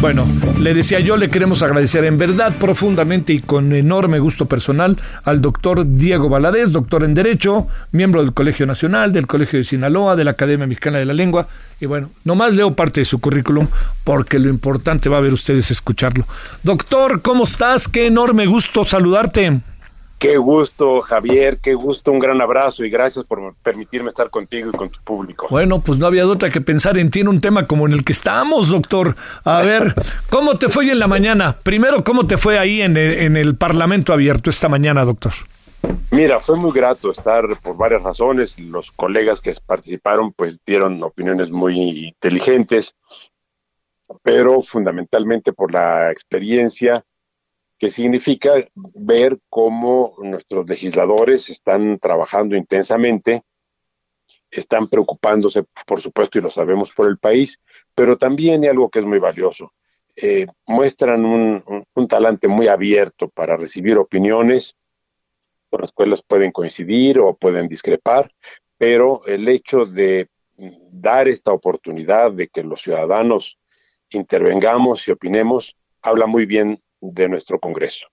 Bueno, le decía yo, le queremos agradecer en verdad profundamente y con enorme gusto personal al doctor Diego Valadez, doctor en Derecho, miembro del Colegio Nacional, del Colegio de Sinaloa, de la Academia Mexicana de la Lengua. Y bueno, nomás leo parte de su currículum porque lo importante va a ver ustedes escucharlo. Doctor, ¿cómo estás? Qué enorme gusto saludarte. Qué gusto, Javier, qué gusto, un gran abrazo y gracias por permitirme estar contigo y con tu público. Bueno, pues no había otra que pensar en ti en un tema como en el que estamos, doctor. A ver, ¿cómo te fue en la mañana? Primero, ¿cómo te fue ahí en el, en el Parlamento abierto esta mañana, doctor? Mira, fue muy grato estar por varias razones. Los colegas que participaron pues dieron opiniones muy inteligentes, pero fundamentalmente por la experiencia que significa ver cómo nuestros legisladores están trabajando intensamente, están preocupándose, por supuesto, y lo sabemos por el país, pero también hay algo que es muy valioso. Eh, muestran un, un, talante muy abierto para recibir opiniones, con las cuales pueden coincidir o pueden discrepar, pero el hecho de dar esta oportunidad de que los ciudadanos intervengamos y opinemos habla muy bien de nuestro Congreso.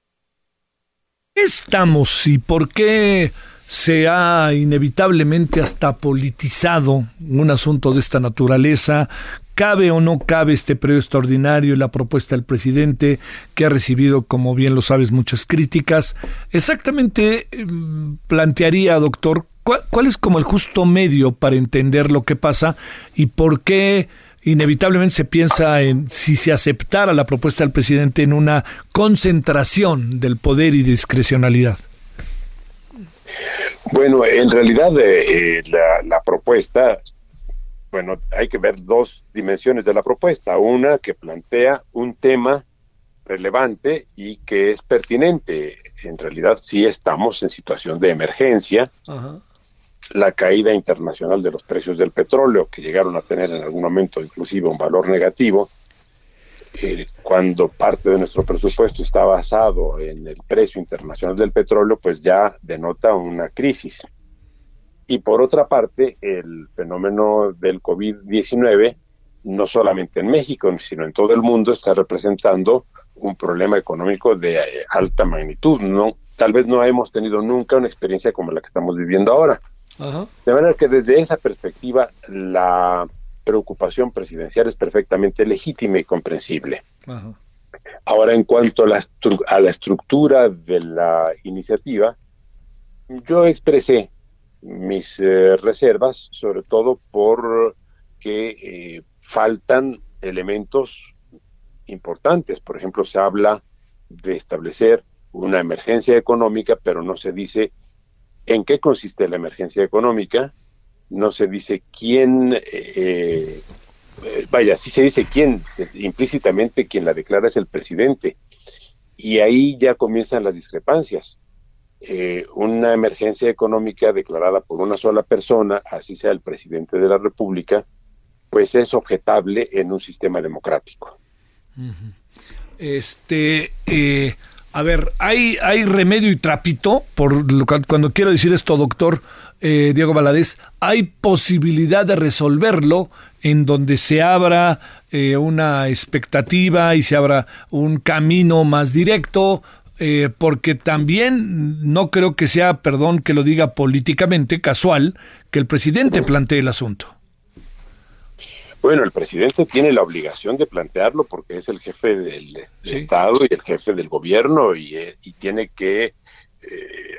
Estamos y por qué se ha inevitablemente hasta politizado un asunto de esta naturaleza. ¿Cabe o no cabe este periodo extraordinario y la propuesta del presidente, que ha recibido, como bien lo sabes, muchas críticas? Exactamente em, plantearía, doctor, ¿cuál, cuál es como el justo medio para entender lo que pasa y por qué inevitablemente se piensa en si se aceptara la propuesta del presidente en una concentración del poder y discrecionalidad. Bueno, en realidad eh, la, la, propuesta, bueno, hay que ver dos dimensiones de la propuesta. Una que plantea un tema relevante y que es pertinente. En realidad sí estamos en situación de emergencia. Ajá la caída internacional de los precios del petróleo, que llegaron a tener en algún momento inclusive un valor negativo, eh, cuando parte de nuestro presupuesto está basado en el precio internacional del petróleo, pues ya denota una crisis. Y por otra parte, el fenómeno del COVID-19, no solamente en México, sino en todo el mundo, está representando un problema económico de eh, alta magnitud. No, tal vez no hemos tenido nunca una experiencia como la que estamos viviendo ahora. De manera que desde esa perspectiva la preocupación presidencial es perfectamente legítima y comprensible. Ahora, en cuanto a la, a la estructura de la iniciativa, yo expresé mis eh, reservas, sobre todo por que eh, faltan elementos importantes. Por ejemplo, se habla de establecer una emergencia económica, pero no se dice en qué consiste la emergencia económica, no se dice quién, eh, eh, vaya, sí se dice quién, implícitamente quien la declara es el presidente. Y ahí ya comienzan las discrepancias. Eh, una emergencia económica declarada por una sola persona, así sea el presidente de la República, pues es objetable en un sistema democrático. Este, a ver, hay, hay remedio y trapito, por lo cuando quiero decir esto, doctor eh, Diego Valadez, hay posibilidad de resolverlo en donde se abra eh, una expectativa y se abra un camino más directo, eh, porque también no creo que sea, perdón que lo diga políticamente, casual, que el presidente plantee el asunto. Bueno, el presidente tiene la obligación de plantearlo porque es el jefe del Estado y el jefe del gobierno y, eh, tiene que eh,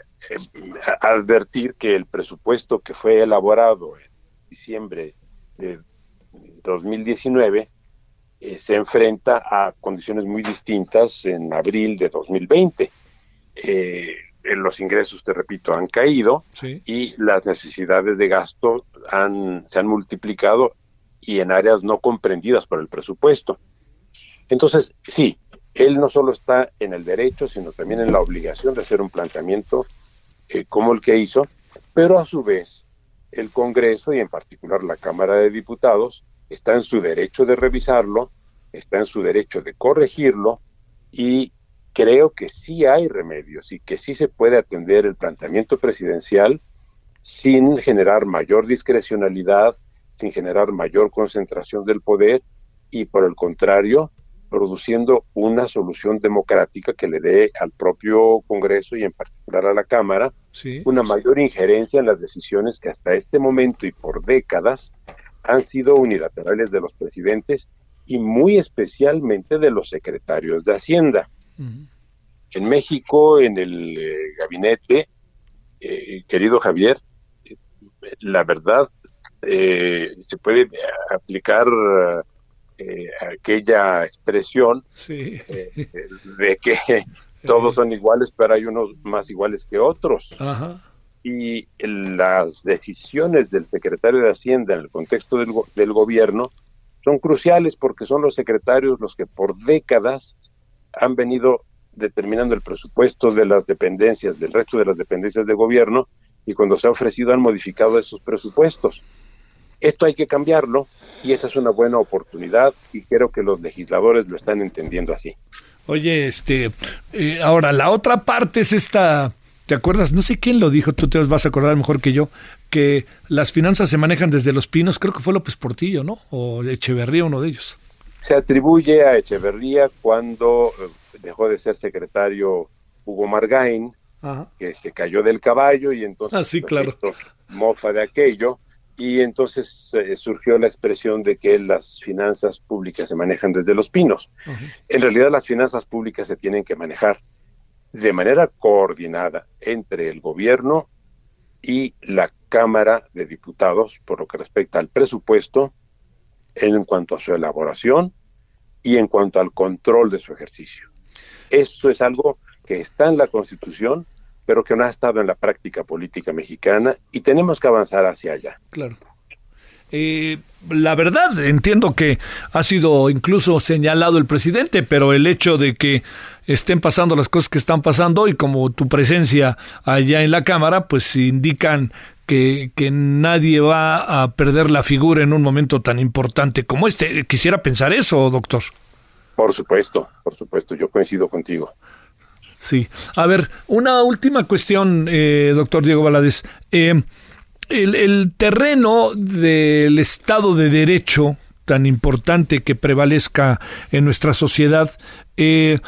advertir que el presupuesto que fue elaborado en diciembre de 2019 eh, se enfrenta a condiciones muy distintas en abril de 2020. los ingresos, te repito, han caído y las necesidades de gasto han, se han multiplicado y en áreas no comprendidas por el presupuesto. Entonces, sí, él no solo está en el derecho, sino también en la obligación de hacer un planteamiento eh, como el que hizo, pero a su vez el Congreso y en particular la Cámara de Diputados está en su derecho de revisarlo, está en su derecho de corregirlo y creo que sí hay remedios y que sí se puede atender el planteamiento presidencial sin generar mayor discrecionalidad, sin generar mayor concentración del poder y por el contrario, produciendo una solución democrática que le dé al propio Congreso y en particular a la Cámara una mayor injerencia en las decisiones que hasta este momento y por décadas han sido unilaterales de los presidentes y muy especialmente de los secretarios de Hacienda. En México, en el eh, gabinete, eh, querido Javier, la verdad eh, se puede aplicar aquella expresión de que todos son iguales, pero hay unos más iguales que otros. Y las decisiones del secretario de Hacienda en el contexto del, del gobierno son cruciales porque son los secretarios los que por décadas han venido determinando el presupuesto de las dependencias, del resto de las dependencias de gobierno, y cuando se ha ofrecido han modificado esos presupuestos. Esto hay que cambiarlo y esta es una buena oportunidad y creo que los legisladores lo están entendiendo así. Oye, este, eh, ahora la otra parte es esta ¿Te acuerdas? No sé quién lo dijo, tú te vas a acordar mejor que yo, que las finanzas se manejan desde los pinos, creo que fue López Portillo, ¿no? O Echeverría, uno de ellos. Se atribuye a Echeverría cuando eh, dejó de ser secretario Hugo Margain, que se cayó del caballo y entonces ah, sí, claro. mofa de aquello, y entonces eh, surgió la expresión de que las finanzas públicas se manejan desde los pinos. En realidad las finanzas públicas se tienen que manejar de manera coordinada entre el gobierno y la Cámara de Diputados por lo que respecta al presupuesto en cuanto a su elaboración y en cuanto al control de su ejercicio. Esto es algo que está en la Constitución, pero que no ha estado en la práctica política mexicana y tenemos que avanzar hacia allá. Claro. Eh, la verdad, entiendo que ha sido incluso señalado el presidente, pero el hecho de que estén pasando las cosas que están pasando y como tu presencia allá en la Cámara, pues indican que, que nadie va a perder la figura en un momento tan importante como este. Quisiera pensar eso, doctor. Por supuesto, por supuesto, yo coincido contigo. Sí. A ver, una última cuestión, eh, doctor Diego Valadez. Eh, el, terreno del Estado de Derecho tan importante que prevalezca en nuestra sociedad, eh,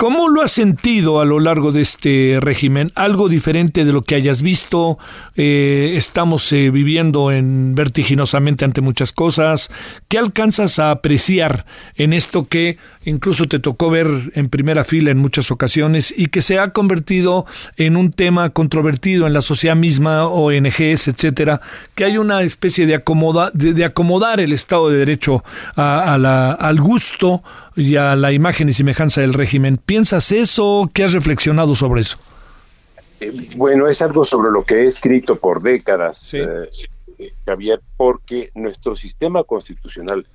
¿Cómo lo has sentido a lo largo de este régimen? ¿Algo diferente de lo que hayas visto? Eh, estamos eh, viviendo en vertiginosamente ante muchas cosas. ¿Qué alcanzas a apreciar en esto que incluso te tocó ver en primera fila en muchas ocasiones y que se ha convertido en un tema controvertido en la sociedad misma, ONGs, etcétera? Que hay una especie de, acomoda, de, acomodar el Estado de Derecho a, al gusto y a la imagen y semejanza del régimen. ¿Piensas eso? ¿Qué has reflexionado sobre eso? Eh, bueno, es algo sobre lo que he escrito por décadas, eh, Javier, porque nuestro sistema constitucional,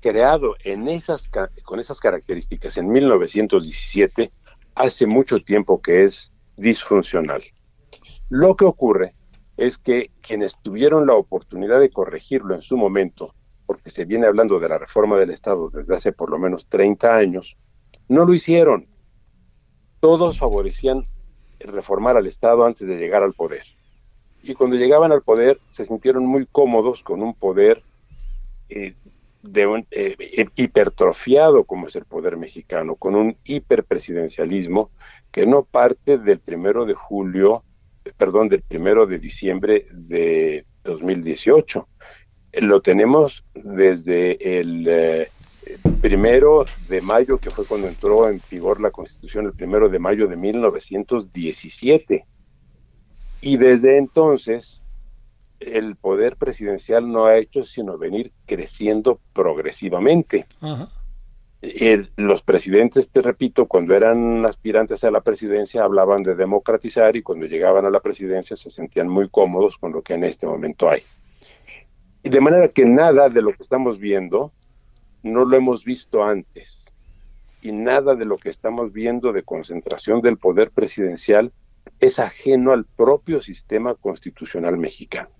creado en esas, con esas características en 1917, hace mucho tiempo que es disfuncional. Lo que ocurre es que quienes tuvieron la oportunidad de corregirlo en su momento porque se viene hablando de la reforma del Estado desde hace por lo menos 30 años, no lo hicieron. Todos favorecían reformar al Estado antes de llegar al poder. Y cuando llegaban al poder se sintieron muy cómodos con un poder eh, de un, eh, hipertrofiado como es el poder mexicano, con un hiperpresidencialismo que no parte del primero de julio, perdón, del primero de diciembre de 2018, lo tenemos desde el eh, primero de mayo, que fue cuando entró en vigor la Constitución, el primero de mayo de 1917. Y desde entonces, el poder presidencial no ha hecho sino venir creciendo progresivamente. los presidentes, te repito, cuando eran aspirantes a la presidencia hablaban de democratizar y cuando llegaban a la presidencia se sentían muy cómodos con lo que en este momento hay. Y de manera que nada de lo que estamos viendo no lo hemos visto antes. Y nada de lo que estamos viendo de concentración del poder presidencial es ajeno al propio sistema constitucional mexicano.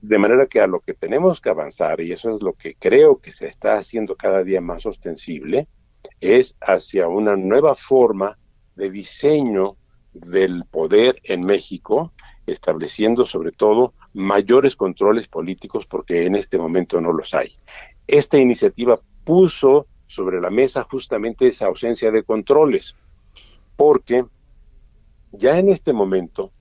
De manera que a lo que tenemos que avanzar, y eso es lo que creo que se está haciendo cada día más ostensible, es hacia una nueva forma de diseño del poder en México, estableciendo sobre todo mayores controles políticos porque en este momento no los hay. Esta iniciativa puso sobre la mesa justamente esa ausencia de controles, porque ya en este momento,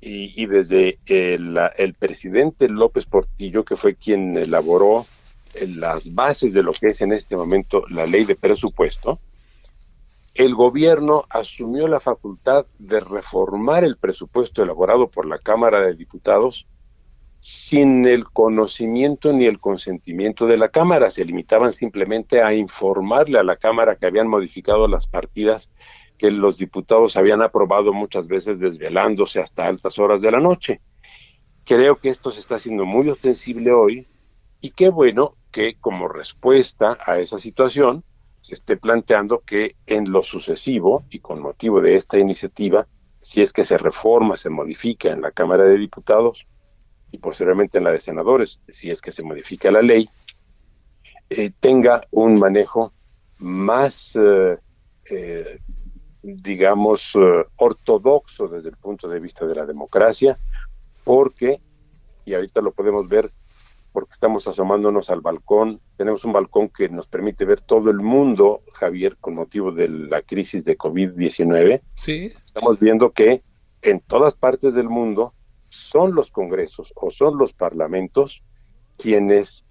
y, desde el, el, presidente López Portillo, que fue quien elaboró eh, las bases de lo que es en este momento la ley de presupuesto, el gobierno asumió la facultad de reformar el presupuesto elaborado por la Cámara de Diputados sin el conocimiento ni el consentimiento de la Cámara. Se limitaban simplemente a informarle a la Cámara que habían modificado las partidas que los diputados habían aprobado muchas veces desvelándose hasta altas horas de la noche. Creo que esto se está haciendo muy ostensible hoy y qué bueno que como respuesta a esa situación se esté planteando que en lo sucesivo y con motivo de esta iniciativa, si es que se reforma, se modifica en la Cámara de Diputados y posteriormente en la de senadores, si es que se modifica la ley, eh, tenga un manejo más eh, eh, digamos, ortodoxo desde el punto de vista de la democracia, porque, y ahorita lo podemos ver porque estamos asomándonos al balcón, tenemos un balcón que nos permite ver todo el mundo, Javier, con motivo de la crisis de COVID-19. Sí. Estamos viendo que en todas partes del mundo son los congresos o son los parlamentos quienes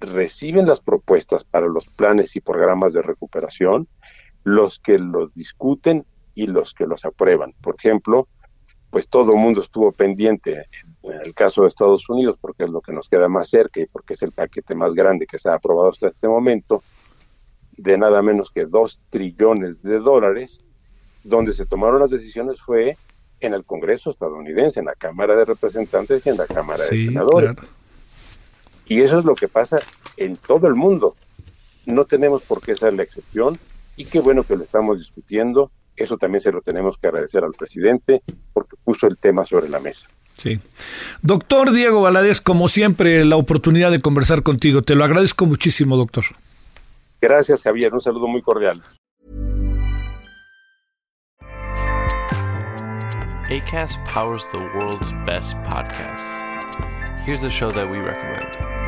reciben las propuestas para los planes y programas de recuperación, los que los discuten y los que los aprueban. Por ejemplo, pues todo el mundo estuvo pendiente en el caso de Estados Unidos, porque es lo que nos queda más cerca y porque es el paquete más grande que se ha aprobado hasta este momento, de nada menos que dos trillones de dólares, donde se tomaron las decisiones fue en el Congreso estadounidense, en la Cámara de Representantes y en la Cámara de Senadores. Y eso es lo que pasa en todo el mundo. No tenemos por qué ser la excepción y qué bueno que lo estamos discutiendo. Eso también se lo tenemos que agradecer al presidente porque puso el tema sobre la mesa. Sí. Doctor Diego Valadez, como siempre, la oportunidad de conversar contigo. Te lo agradezco muchísimo, doctor. Gracias, Javier. Un saludo muy cordial. ACAST powers the world's best podcasts. Here's a show that we recommend.